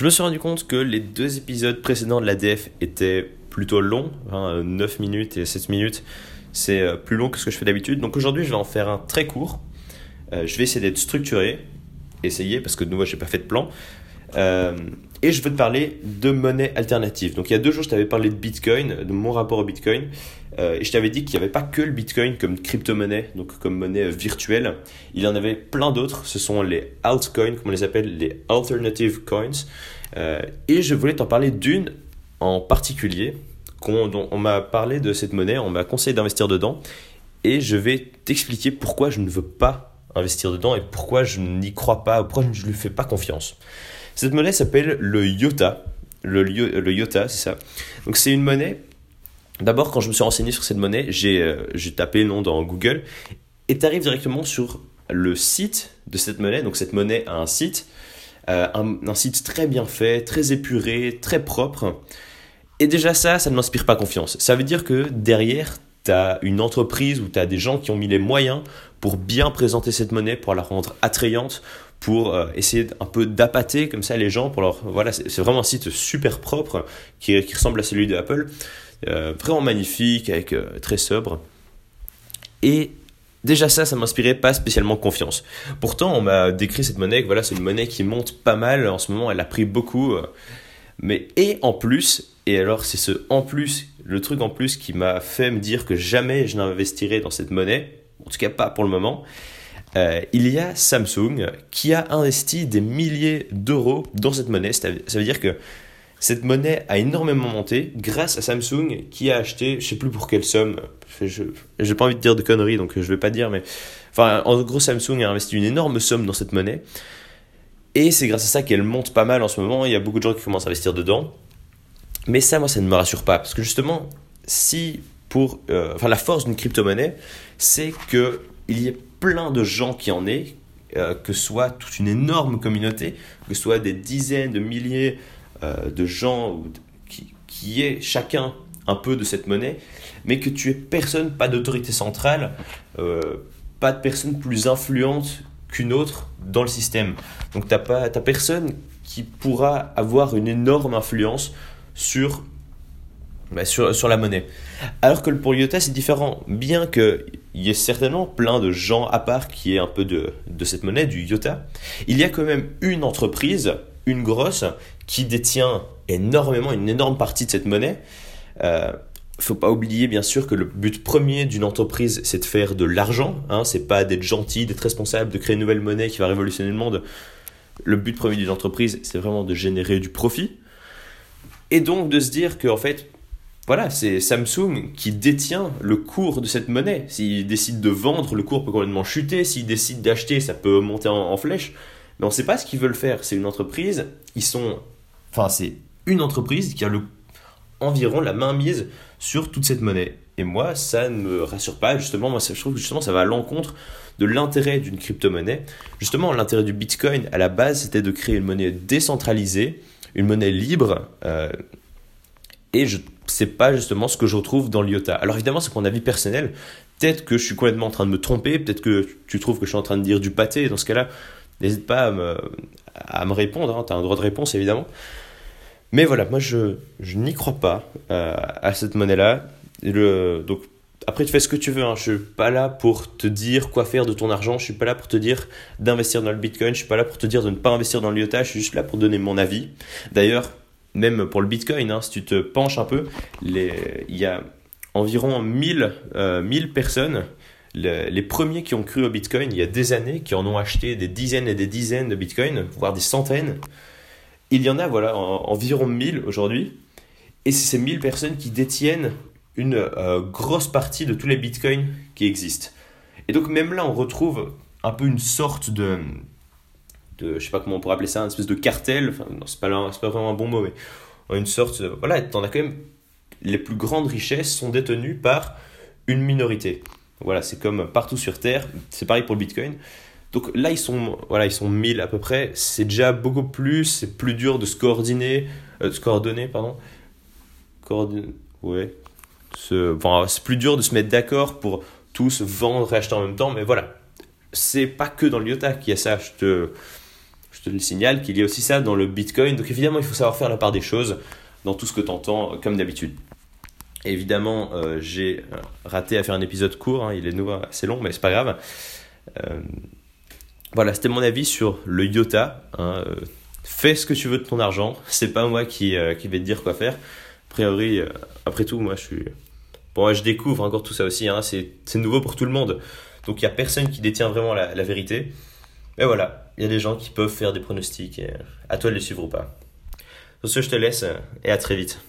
Je me suis rendu compte que les deux épisodes précédents de l'ADF étaient plutôt longs, 9 minutes et 7 minutes. C'est euh, plus long que ce que je fais d'habitude. Donc aujourd'hui, je vais en faire un très court. Euh, je vais essayer d'être structuré, essayer, parce que de nouveau, je n'ai pas fait de plan. Euh, et je veux te parler de monnaie alternative. Donc il y a deux jours, je t'avais parlé de Bitcoin, de mon rapport au Bitcoin. et je t'avais dit qu'il n'y avait pas que le Bitcoin comme crypto-monnaie, donc comme monnaie virtuelle. Il y en avait plein d'autres. Ce sont les altcoins, comme on les appelle, les alternative coins. et je voulais t'en parler d'une en particulier. dont on m'a parlé de cette monnaie, on m'a conseillé d'investir dedans. Et je vais t'expliquer pourquoi je ne veux pas investir dedans et pourquoi je n'y crois pas, pourquoi je ne lui fais pas confiance. Cette monnaie s'appelle le IOTA. Le, le IOTA, c'est ça. Donc c'est une monnaie. D'abord, quand je me suis renseigné sur cette monnaie, j'ai euh, tapé le nom dans Google et tu arrives directement sur le site de cette monnaie. Donc cette monnaie a un site, euh, un, un, site très bien fait, très épuré, très propre. Et déjà ça, ça ne m'inspire pas confiance. Ça veut dire que derrière, tu as une entreprise ou tu as des gens qui ont mis les moyens pour bien présenter cette monnaie, pour la rendre attrayante, pour euh, essayer un peu d'appâter comme ça les gens. Pour leur, voilà, c'est vraiment un site super propre qui, ressemble à celui de Apple, euh, vraiment magnifique, avec euh, très sobre. Et déjà ça, ça m'inspirait pas spécialement confiance. Pourtant, on m'a décrit cette monnaie, que voilà, c'est une monnaie qui monte pas mal en ce moment. Elle a pris beaucoup. mais et en plus, et alors c'est ce en plus, le truc en plus qui m'a fait me dire que jamais je n'investirai dans cette monnaie en tout cas pas pour le moment, euh, il y a Samsung qui a investi des milliers d'euros dans cette monnaie. Ça veut dire que cette monnaie a énormément monté grâce à Samsung qui a acheté, je sais plus pour quelle somme, je n'ai pas envie de dire de conneries donc je ne vais pas dire, mais en gros Samsung a investi une énorme somme dans cette monnaie. Et c'est grâce à ça qu'elle monte pas mal en ce moment. Il y a beaucoup de gens qui commencent à investir dedans. Mais ça, moi, ça ne me rassure pas. Parce que justement, si pour, euh, enfin, la force d'une crypto-monnaie, c'est qu'il y ait plein de gens qui en aient, euh, que ce soit toute une énorme communauté, que soit des dizaines de milliers euh, de gens qui, qui aient chacun un peu de cette monnaie, mais que tu aies personne, pas d'autorité centrale, pas de personne plus influente qu'une autre dans le système. Donc tu n'as personne qui pourra avoir une énorme influence sur bah, sur, la monnaie. Alors que pour l'IOTA, c'est différent. Bien qu'il y ait certainement plein de gens à part qui aient un peu de, de cette monnaie, du IOTA, il y a quand même une entreprise, une grosse, qui détient énormément, une énorme partie de cette monnaie. Euh, faut pas oublier bien sûr que le but premier d'une entreprise c'est de faire de l'argent, hein, c'est pas d'être gentil, d'être responsable, de créer une nouvelle monnaie qui va révolutionner le monde. Le but premier d'une entreprise c'est vraiment de générer du profit. Et donc de se dire qu'en fait voilà, c'est Samsung qui détient le cours de cette monnaie. S'il décide de vendre, le cours peut complètement chuter. S'il décide d'acheter, ça peut monter en, flèche. Mais on ne sait pas ce qu'ils veulent faire. C'est une entreprise. Ils sont, enfin, c'est une entreprise qui a le, environ la main mise sur toute cette monnaie. Et moi, ça ne me rassure pas. Justement, moi, je trouve que justement, ça va à l'encontre de l'intérêt d'une crypto-monnaie. Justement, l'intérêt du Bitcoin, à la base, c'était de créer une monnaie décentralisée, une monnaie libre. Euh, et je c'est pas justement ce que je retrouve dans l'IOTA. Alors évidemment, c'est mon avis personnel. Peut-être que je suis complètement en train de me tromper, peut-être que tu trouves que je suis en train de dire du pâté. Dans ce cas-là, n'hésite pas à me, à me répondre. Hein. Tu as un droit de réponse, évidemment. Mais voilà, moi, je, je n'y crois pas euh, à cette monnaie-là. Donc, après, tu fais ce que tu veux. Hein. Je suis pas là pour te dire quoi faire de ton argent. Je suis pas là pour te dire d'investir dans le Bitcoin. Je suis pas là pour te dire de ne pas investir dans l'IOTA. Je suis juste là pour donner mon avis. D'ailleurs, même pour le Bitcoin, hein, si tu te penches un peu, il y a environ 1000, euh, personnes, les, premiers qui ont cru au Bitcoin il y a des années, qui en ont acheté des dizaines et des dizaines de Bitcoin, voire des centaines. Il y en a voilà, environ 1000 aujourd'hui. Et c'est ces 1000 personnes qui détiennent une euh, grosse partie de tous les Bitcoins qui existent. Et donc même là, on retrouve un peu une sorte de, de, je sais pas comment on pourrait appeler ça, une espèce de cartel, enfin, c'est pas, pas vraiment un bon mot, mais une sorte, voilà, t'en as quand même, les plus grandes richesses sont détenues par une minorité. Voilà, c'est comme partout sur Terre, c'est pareil pour le Bitcoin. Donc là, ils sont, voilà, ils sont 1000 à peu près, c'est déjà beaucoup plus, c'est plus dur de se coordonner, euh, de se coordonner, pardon. Coordonner, ouais. c'est plus dur de se mettre d'accord pour tous vendre et acheter en même temps, mais voilà. C'est pas que dans l'IOTA qu'il y a ça, je te le signale qu'il y a aussi ça dans le Bitcoin. Donc évidemment, il faut savoir faire la part des choses dans tout ce que tu entends, comme d'habitude. Évidemment, j'ai raté à faire un épisode court, hein. il est nouveau assez long, mais c'est pas grave. voilà, c'était mon avis sur le IOTA. Hein, fais ce que tu veux de ton argent, c'est pas moi qui, vais te dire quoi faire. A priori, après tout, moi je suis Bon, je découvre encore tout ça aussi, hein, c'est nouveau pour tout le monde. Donc il n'y a personne qui détient vraiment la vérité. Mais voilà, il y a des gens qui peuvent faire des pronostics. Et à toi de les suivre ou pas. Sur ce, je te laisse et à très vite.